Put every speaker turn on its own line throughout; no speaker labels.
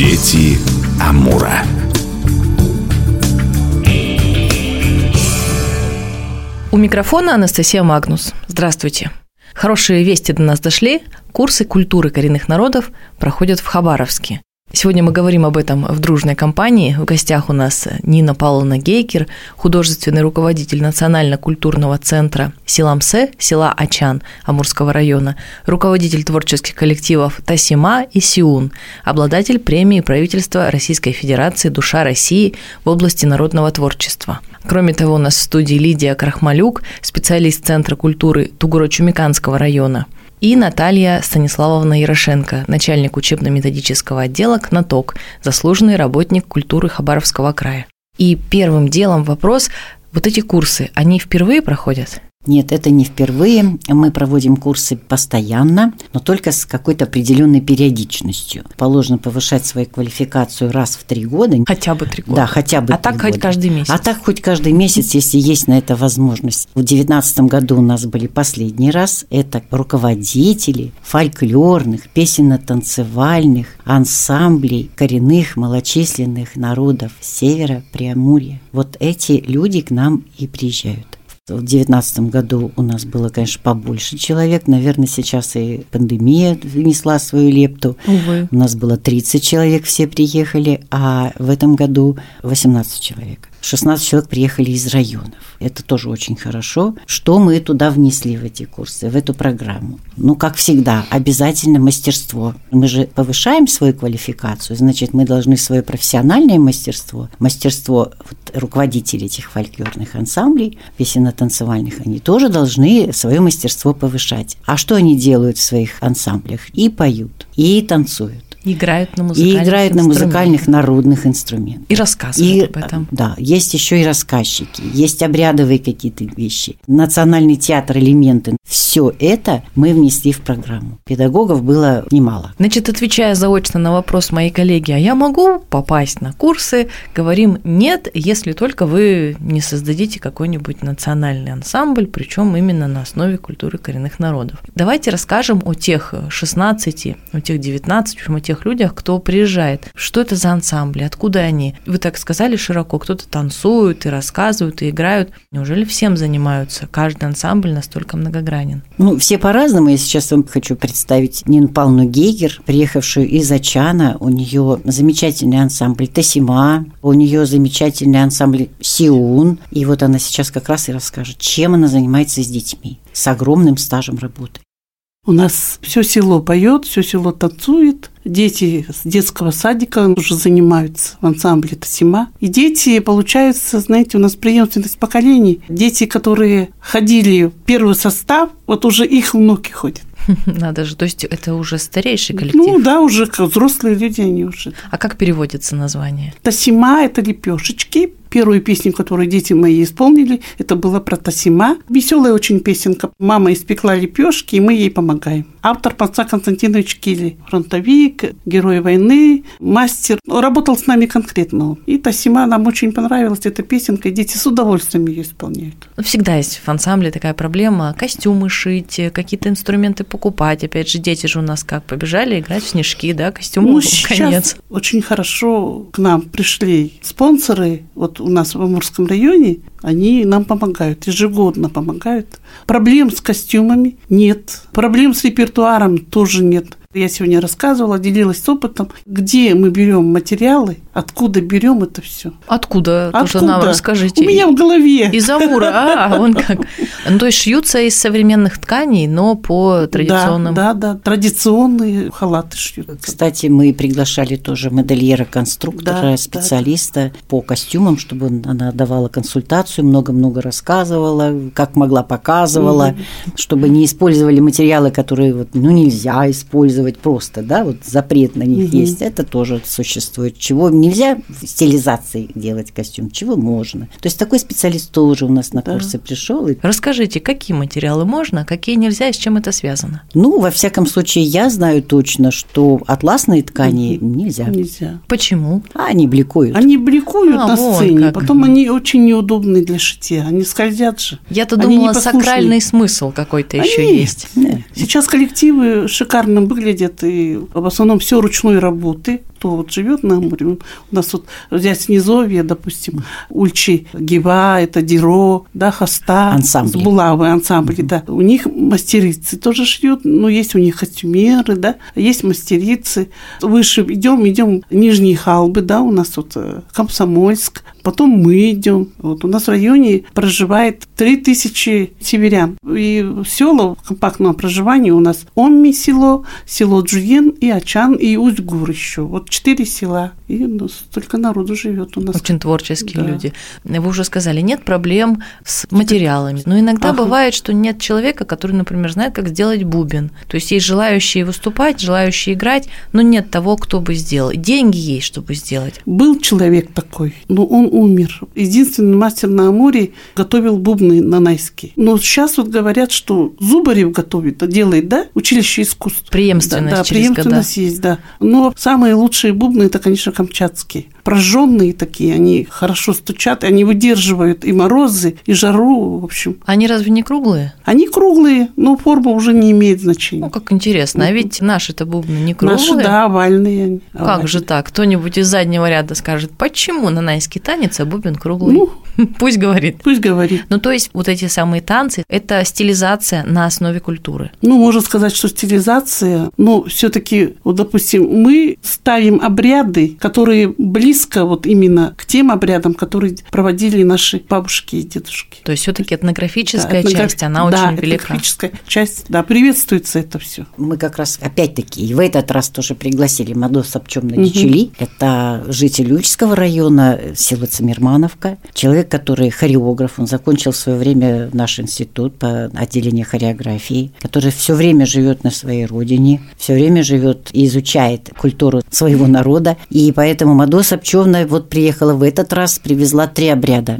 Дети Амура.
У микрофона Анастасия Магнус. Здравствуйте. Хорошие вести до нас дошли. Курсы культуры коренных народов проходят в Хабаровске. Сегодня мы говорим об этом в дружной компании. В гостях у нас Нина Павловна Гейкер, художественный руководитель Национально-культурного центра Силамсе, села Ачан Амурского района, руководитель творческих коллективов Тасима и Сиун, обладатель премии правительства Российской Федерации «Душа России» в области народного творчества. Кроме того, у нас в студии Лидия Крахмалюк, специалист Центра культуры Тугуро-Чумиканского района – и Наталья Станиславовна Ярошенко, начальник учебно-методического отдела КНАТОК, заслуженный работник культуры Хабаровского края. И первым делом вопрос, вот эти курсы, они впервые проходят?
Нет, это не впервые. Мы проводим курсы постоянно, но только с какой-то определенной периодичностью. Положено повышать свою квалификацию раз в три года.
Хотя бы три года.
Да, хотя бы.
А так года. хоть каждый месяц.
А так хоть каждый месяц, если есть на это возможность. В девятнадцатом году у нас были последний раз. Это руководители фольклорных, песенно-танцевальных ансамблей коренных малочисленных народов Севера Преамурья. Вот эти люди к нам и приезжают. В 2019 году у нас было, конечно, побольше человек. Наверное, сейчас и пандемия внесла свою лепту.
Увы.
У нас было 30 человек, все приехали, а в этом году 18 человек. 16 человек приехали из районов. Это тоже очень хорошо. Что мы туда внесли в эти курсы, в эту программу? Ну, как всегда, обязательно мастерство. Мы же повышаем свою квалификацию, значит, мы должны свое профессиональное мастерство, мастерство вот, руководителей этих фольклорных ансамблей, песенно-танцевальных, они тоже должны свое мастерство повышать. А что они делают в своих ансамблях? И поют, и танцуют.
Играют на музыкальных
И играют на музыкальных народных инструментах.
И рассказывают и, об этом.
Да, есть еще и рассказчики, есть обрядовые какие-то вещи, национальный театр, элементы. Все это мы внесли в программу. Педагогов было немало.
Значит, отвечая заочно на вопрос моей коллеги, а я могу попасть на курсы? Говорим нет, если только вы не создадите какой-нибудь национальный ансамбль, причем именно на основе культуры коренных народов. Давайте расскажем о тех 16, о тех 19, в общем, о тех тех людях, кто приезжает. Что это за ансамбли, откуда они? Вы так сказали широко, кто-то танцует и рассказывают, и играют. Неужели всем занимаются? Каждый ансамбль настолько многогранен.
Ну, все по-разному. Я сейчас вам хочу представить Нину Павловну Гейгер, приехавшую из Ачана. У нее замечательный ансамбль Тасима, у нее замечательный ансамбль Сиун. И вот она сейчас как раз и расскажет, чем она занимается с детьми с огромным стажем работы.
У нас все село поет, все село танцует. Дети с детского садика уже занимаются в ансамбле Тасима. И дети, получается, знаете, у нас преемственность поколений. Дети, которые ходили в первый состав, вот уже их внуки ходят.
Надо же, то есть это уже старейший коллектив?
Ну да, уже взрослые люди они уже.
А как переводится название?
Тасима – это лепешечки, Первую песню, которую дети мои исполнили, это была про Тасима. Веселая очень песенка. Мама испекла лепешки, и мы ей помогаем. Автор Панца Константинович Кили. Фронтовик, герой войны, мастер. Работал с нами конкретно. И Тасима нам очень понравилась эта песенка, и дети с удовольствием ее исполняют.
Ну, всегда есть в ансамбле такая проблема. Костюмы шить, какие-то инструменты покупать. Опять же, дети же у нас как побежали играть в снежки, да, костюмы ну, конец.
очень хорошо к нам пришли спонсоры. Вот у нас в Амурском районе, они нам помогают, ежегодно помогают. Проблем с костюмами нет, проблем с репертуаром тоже нет. Я сегодня рассказывала, делилась опытом, где мы берем материалы, откуда берем это все.
Откуда? Откуда? Тоже нам расскажите.
У меня в голове.
Из Амура, а, вон как. Ну, то есть шьются из современных тканей, но по традиционным.
Да, да, да, традиционные халаты шьют.
Кстати, мы приглашали тоже модельера-конструктора, да, специалиста да. по костюмам, чтобы она давала консультацию, много-много рассказывала, как могла показывала, mm-hmm. чтобы не использовали материалы, которые вот, ну, нельзя использовать просто, да, вот запрет на них угу. есть, это тоже существует. Чего не нельзя в стилизации делать костюм, чего можно. То есть такой специалист тоже у нас на
Да.
курсы пришел. И,
Расскажите, какие материалы можно, какие нельзя и с чем это связано?
ну, во всяком случае, я знаю точно, что атласные ткани нельзя.
Нельзя.
Почему?
А они бликуют.
Они бликуют
А,
на
вон
сцене,
как.
потом они очень неудобны для шитья, они скользят же.
Я-то
Они
думала, сакральный смысл какой-то еще
Они-
есть.
Да.
Сейчас коллективы шикарно выглядят, и в основном все ручной работы. Кто вот живет на море, у нас вот взять Низовье, допустим, Ульчи, Гива, это Диро, да, Хоста,
Ансамбли.
Булавы, ансамбли, да. У них мастерицы тоже шьют, но есть у них костюмеры, да, есть мастерицы. Выше идем, идем Нижние Халбы, да, у нас вот э, Комсомольск, потом мы идем. Вот у нас в районе проживает 3000 северян. И села компактного проживания у нас Омми село, село Джуен и Ачан, и Усть-Гур еще. Вот четыре села. И ну, столько народу живет у нас.
Очень творческие
Да.
люди. Вы уже сказали, нет проблем с материалами. Но иногда
Ага.
бывает, что нет человека, который, например, знает, как сделать бубен. То есть есть желающие выступать, желающие играть, но нет того, кто бы сделал. Деньги есть, чтобы сделать.
Был человек такой, но он умер. Единственный мастер на Амуре готовил бубны на Найске. Но сейчас вот говорят, что Зубарев готовит, делает, да, училище искусств.
Преемственность
Да, да
через года.
преемственность есть, да. Но самые лучшие бубны это, конечно, камчатские. Прожженные такие, они хорошо стучат, они выдерживают и морозы, и жару, в общем.
Они разве не круглые?
Они круглые, но форма уже не имеет значения.
Ну, как интересно. А ведь наши-то бубны не круглые.
Наши, да, овальные. они,
Как
овальные.
же так? Кто-нибудь из заднего ряда скажет, почему на найский танец, а бубен круглый?
Ну,
Пусть говорит.
пусть говорит.
Ну, то есть вот эти самые танцы – это стилизация на основе культуры.
Ну, можно сказать, что стилизация, но все-таки, вот, допустим, мы ставим обряды, которые близко вот именно к тем обрядам, которые проводили наши бабушки и дедушки.
То есть все-таки этнографическая
Да, этнограф-
часть, она
да,
очень велика.
этнографическая часть, да, приветствуется это все.
Мы как раз опять-таки и в этот раз тоже пригласили Мадо Сапчемна Дичели. Это житель Ульчского района, село Цимермановка. Человек, который хореограф, он закончил в свое время наш институт по отделению хореографии, который все время живет на своей родине, все время живет и изучает культуру своего народа. И поэтому Мадо Сапчевна вот приехала в этот раз, привезла три обряда.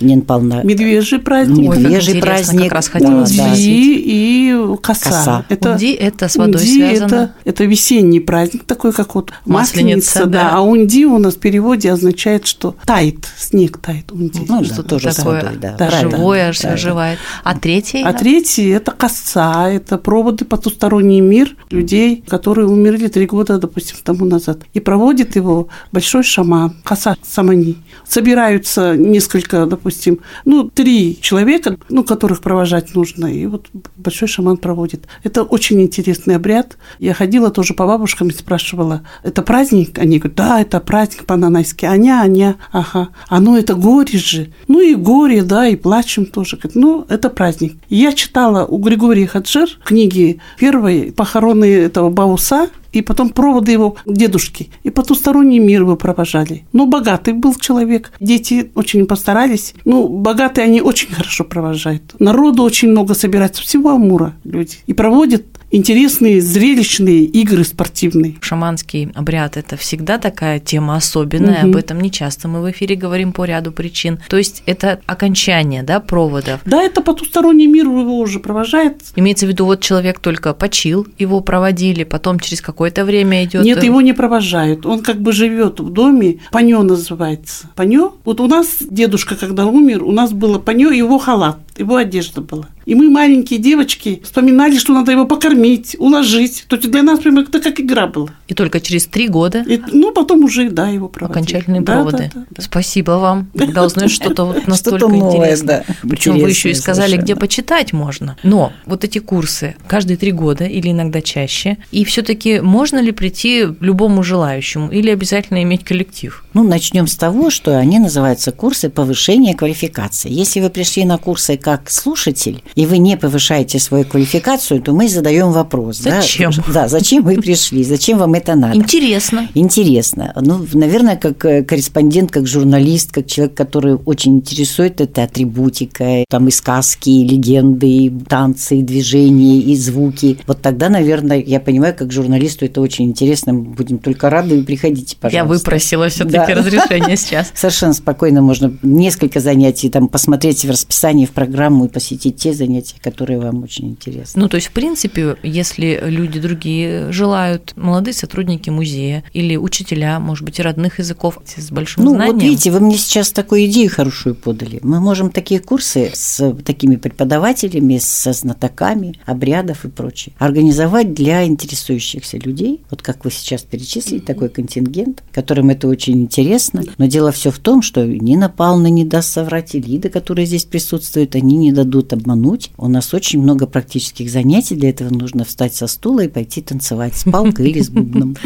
Нина Павловна,
Медвежий праздник,
Ой, как
медвежий праздник,
как раз хотела
да.
Унди и коса.
Коса.
Унди – это с водой
унди
связано.
Это, это весенний праздник, такой как вот
Масленица,
масленица,
да.
да. А унди у нас в переводе означает, что тает, снег тает. Унди.
Ну, да,
Что-то
тоже с
такое
водой, да.
да,
живое,
Да, да.
оживает. А третий?
А третий – это коса, это проводы потусторонний мир людей, которые умерли три года, допустим, тому назад. И проводит его большой шаман, коса самани. Собираются несколько, допустим, ну, три человека, ну, которых провожать нужно, и вот большой шаман проводит. Это очень интересный обряд. Я ходила тоже по бабушкам и спрашивала, это праздник? Они говорят, да, это праздник по-нанайски. Аня, аня, ага. А ну, это горе же. Ну, и горе, да, и плачем тоже. Ну, это праздник. Я читала у Григория Хаджир книги первой похороны этого Бауса, и потом проводы его дедушки. И потусторонний мир его провожали. Ну, богатый был человек. Дети очень постарались. Ну, богатые они очень хорошо провожают. Народу очень много собирается. Всего Амура люди. И проводят интересные, зрелищные игры спортивные.
Шаманский обряд – это всегда такая тема особенная,
Мгм.
об этом не часто мы в эфире говорим по ряду причин. То есть это окончание да, проводов.
Да, это потусторонний мир его уже провожает.
Имеется в виду, вот человек только почил, его проводили, потом через какое-то время идет.
Нет, его не провожают. Он как бы живет в доме. Панё называется. Панё. Вот у нас дедушка, когда умер, у нас было панё и его халат, его одежда была. И мы, маленькие девочки, вспоминали, что надо его покормить, уложить. То есть для нас прямо это как игра была.
И только через три года
И, ну, потом уже, да, его проводили.
окончательные
Да,
проводы.
да, да, да.
Спасибо вам. Когда узнаешь что-то вот настолько
новое,
интересное.
да.
Причем вы еще и сказали, где
совершенно.
почитать можно. Но вот эти курсы каждые три года или иногда чаще. И все-таки можно ли прийти любому желающему или обязательно иметь коллектив?
Ну, начнем с того, что они называются курсы повышения квалификации. Если вы пришли на курсы как слушатель, и вы не повышаете свою квалификацию, то мы задаем вопрос.
Зачем?
Да, да, зачем вы пришли, зачем вам это надо?
Интересно.
Интересно. Ну, наверное, как э, корреспондент, как журналист, как человек, который очень интересует это атрибутика, там и сказки, и легенды, и танцы, и движения, и звуки. Вот тогда, наверное, я понимаю, как журналисту это очень интересно. Мы будем только рады. Приходите, пожалуйста.
Я выпросила все-таки
Да.
разрешение сейчас.
Совершенно спокойно можно несколько занятий там посмотреть в расписании, в программу и посетить те занятия, которые вам очень интересны.
Ну, то есть, в принципе, если люди другие желают, молодые сотрудники музея или учителя, может быть, и родных языков с большим
Ну,
знанием.
вот видите, вы мне сейчас такую идею хорошую подали. Мы можем такие курсы с такими преподавателями, со знатоками обрядов и прочее организовать для интересующихся людей. Вот как вы сейчас перечислили, такой контингент, которым это очень интересно. Но дело все в том, что Нина Павловна не даст соврать, и Лида, которая здесь присутствует, они не дадут обмануть. У нас очень много практических занятий, для этого нужно встать со стула и пойти танцевать с палкой или с бубном.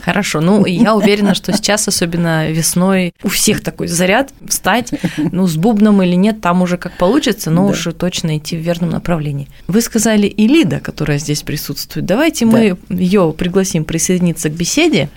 Хорошо, ну я уверена, что сейчас, особенно весной, у всех такой заряд встать, ну с бубном или нет, там уже как получится, но
Да.
уже точно идти в верном направлении. Вы сказали и Лида, которая здесь присутствует. Давайте мы ее пригласим присоединиться к беседе.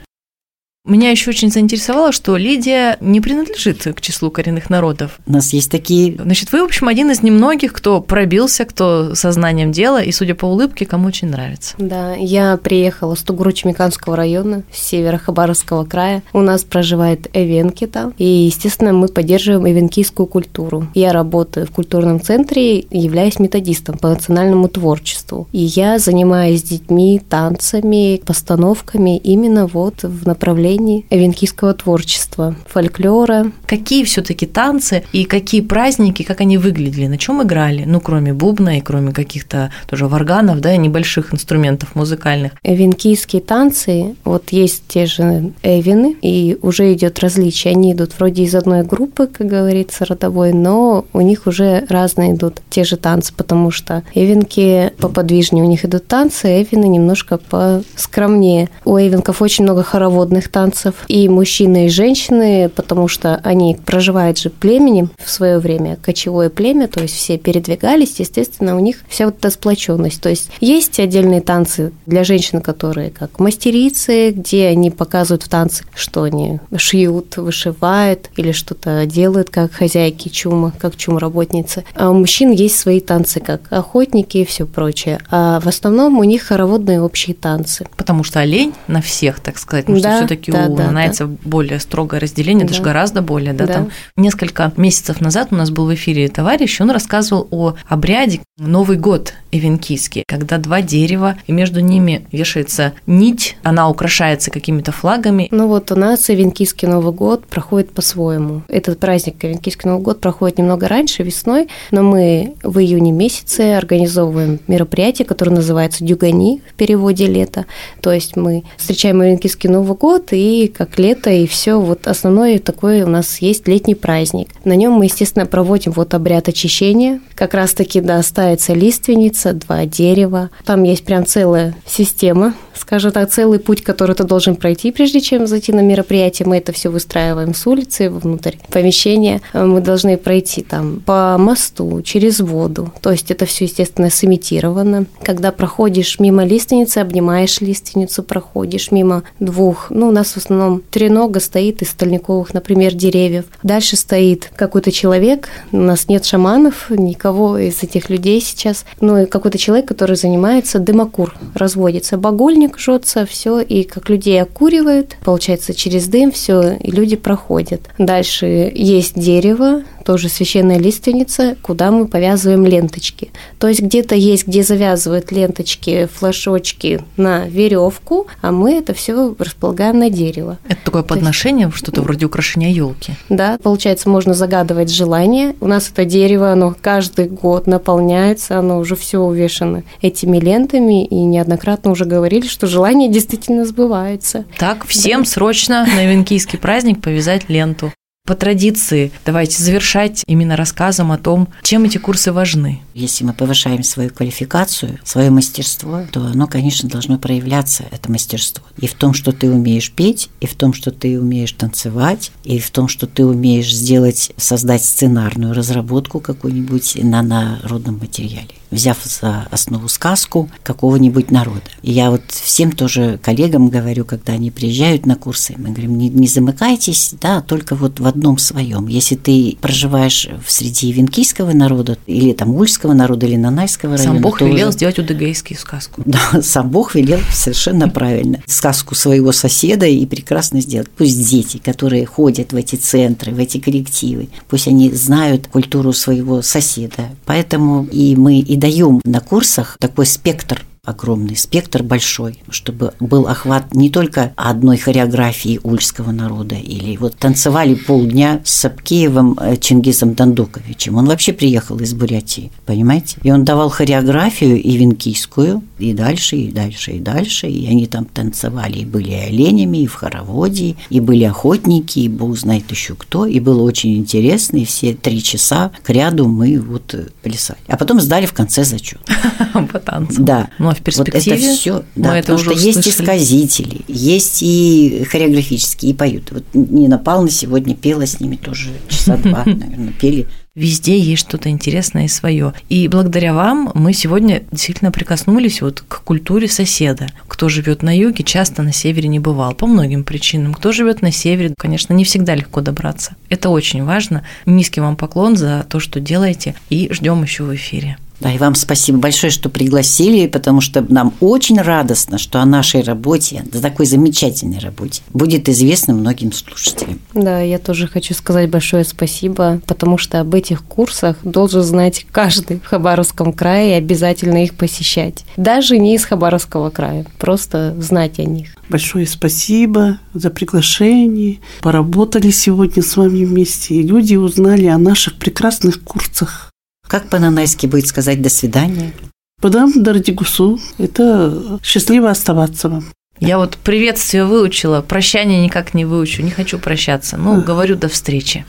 Меня еще очень заинтересовало, что Лидия не принадлежит к числу коренных народов.
У нас есть такие
Значит, вы, в общем, один из немногих, кто пробился, кто сознанием дела, и, судя по улыбке, кому очень нравится.
Да, я приехала с Тугуру-Чемиканского района, с севера Хабаровского края. У нас проживает эвенки там. И, естественно, мы поддерживаем эвенкийскую культуру. Я работаю в культурном центре, являюсь методистом по национальному творчеству. И я занимаюсь с детьми танцами, постановками именно вот в направлении эвенкийского творчества, фольклора,
Какие все-таки танцы и какие праздники, как они выглядели, на чем играли? Ну, кроме бубна и кроме каких-то тоже варганов, да, и небольших инструментов музыкальных.
Эвенкийские танцы, вот есть те же эвины, и уже идет различие. Они идут вроде из одной группы, как говорится, родовой, но у них уже разные идут те же танцы, потому что эвенки поподвижнее у них идут танцы, а эвины немножко поскромнее. У эвенков очень много хороводных танцев, и мужчины, и женщины, потому что они проживают же племенем в свое время, кочевое племя, то есть все передвигались, естественно, у них вся вот эта сплоченность. То есть есть отдельные танцы для женщин, которые как мастерицы, где они показывают в танце, что они шьют, вышивают или что-то делают, как хозяйки чума, как чум-работницы. А у мужчин есть свои танцы, как охотники и все прочее. А в основном у них хороводные общие танцы.
Потому что олень на всех, так сказать, потому что
Да,
все-таки
да, да,
нанайцев более строгое разделение, даже
Да.
гораздо более, да,
Да.
там несколько месяцев назад у нас был в эфире товарищ, он рассказывал о обряде Новый год эвенкийский, когда два дерева, и между ними вешается нить, она украшается какими-то флагами,
Ну вот у нас Венкийский Новый год проходит по-своему. Этот праздник Венкийский Новый год проходит немного раньше, весной, но мы в июне месяце организовываем мероприятие, которое называется Дюгани в переводе лето. То есть мы встречаем Венкийский Новый год и как лето, и все. Вот основной такой у нас есть летний праздник. На нем мы, естественно, проводим вот обряд очищения. Как раз-таки, да, ставится лиственница, два дерева. Там есть прям целая система, скажем так, целый путь, который ты должен пройти, прежде чем зайти на мероприятие. Мы это все выстраиваем с улицы внутрь помещения. Мы должны пройти там по мосту, через воду. То есть это все, естественно, сымитировано. Когда проходишь мимо лиственницы, обнимаешь лиственницу, проходишь мимо двух, ну, у нас в основном тренога стоит из стальниковых, например, деревьев. Дальше стоит какой-то человек, у нас нет шаманов, никого из этих людей сейчас, ну, и какой-то человек, который занимается дымокур, разводится. Багульник жжется, все, и как людей окуривают, получается, через дым все, и люди проходят. Дальше есть дерево, тоже священная лиственница, куда мы повязываем ленточки. То есть где-то есть, где завязывают ленточки, флажочки на веревку, а мы это все располагаем на дерево.
это такое
есть-
подношение, что-то вроде украшения елки.
Да, получается, можно загадывать желание. У нас это дерево, оно каждый год наполняется, оно уже все увешано этими лентами, и неоднократно уже говорили, что желание действительно сбывается.
Так, всем срочно на Венкийский праздник повязать ленту. По традиции давайте завершать именно рассказом о том, чем эти курсы важны.
Если мы повышаем свою квалификацию, свое мастерство, то оно, конечно, должно проявляться, это мастерство. И в том, что ты умеешь петь, и в том, что ты умеешь танцевать, и в том, что ты умеешь сделать, создать сценарную разработку какую-нибудь на народном материале взяв за основу сказку какого-нибудь народа. И я вот всем тоже коллегам говорю, когда они приезжают на курсы, мы говорим, не, не замыкайтесь, да, только вот в одном своем. Если ты проживаешь в среди венкийского народа, или там ульского народа, или нанайского района.
Сам Бог велел
уже...
сделать удыгейскую сказку.
Да, сам Бог велел совершенно правильно. Сказку своего соседа и прекрасно сделать. Пусть дети, которые ходят в эти центры, в эти коллективы, пусть они знают культуру своего соседа. Поэтому и мы и даем на курсах такой спектр огромный спектр большой, чтобы был охват не только одной хореографии ульского народа, или вот танцевали полдня с Сапкеевым э, Чингизом Дандуковичем. Он вообще приехал из Бурятии, понимаете? И он давал хореографию и венкийскую, и дальше, и дальше, и дальше, и они там танцевали, и были и оленями, и в хороводе, и были охотники, и бог знает еще кто, и было очень интересно, и все три часа к ряду мы вот э, плясали. А потом сдали в конце зачет.
По танцам.
Да.
Ну, в перспективе.
Вот это все, да,
это
потому
уже
что есть исказители, есть и хореографические, и поют. Вот Нина Павловна сегодня пела с ними тоже часа два, наверное, пели.
Везде есть что-то интересное и свое. И благодаря вам мы сегодня действительно прикоснулись вот к культуре соседа. Кто живет на юге, часто на севере не бывал по многим причинам. Кто живет на севере, конечно, не всегда легко добраться. Это очень важно. Низкий вам поклон за то, что делаете, и ждем еще в эфире.
Да, и вам спасибо большое, что пригласили, потому что нам очень радостно, что о нашей работе, о такой замечательной работе, будет известно многим слушателям.
Да, я тоже хочу сказать большое спасибо, потому что об этих курсах должен знать каждый в Хабаровском крае и обязательно их посещать. Даже не из Хабаровского края, просто знать о них.
Большое спасибо за приглашение. Поработали сегодня с вами вместе, и люди узнали о наших прекрасных курсах.
Как по-нанайски будет сказать «до свидания»?
Подам Дардигусу. Это счастливо оставаться вам.
Я вот приветствие выучила, прощание никак не выучу, не хочу прощаться. Ну, говорю до встречи.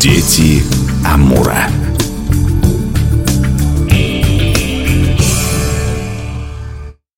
Дети Амура.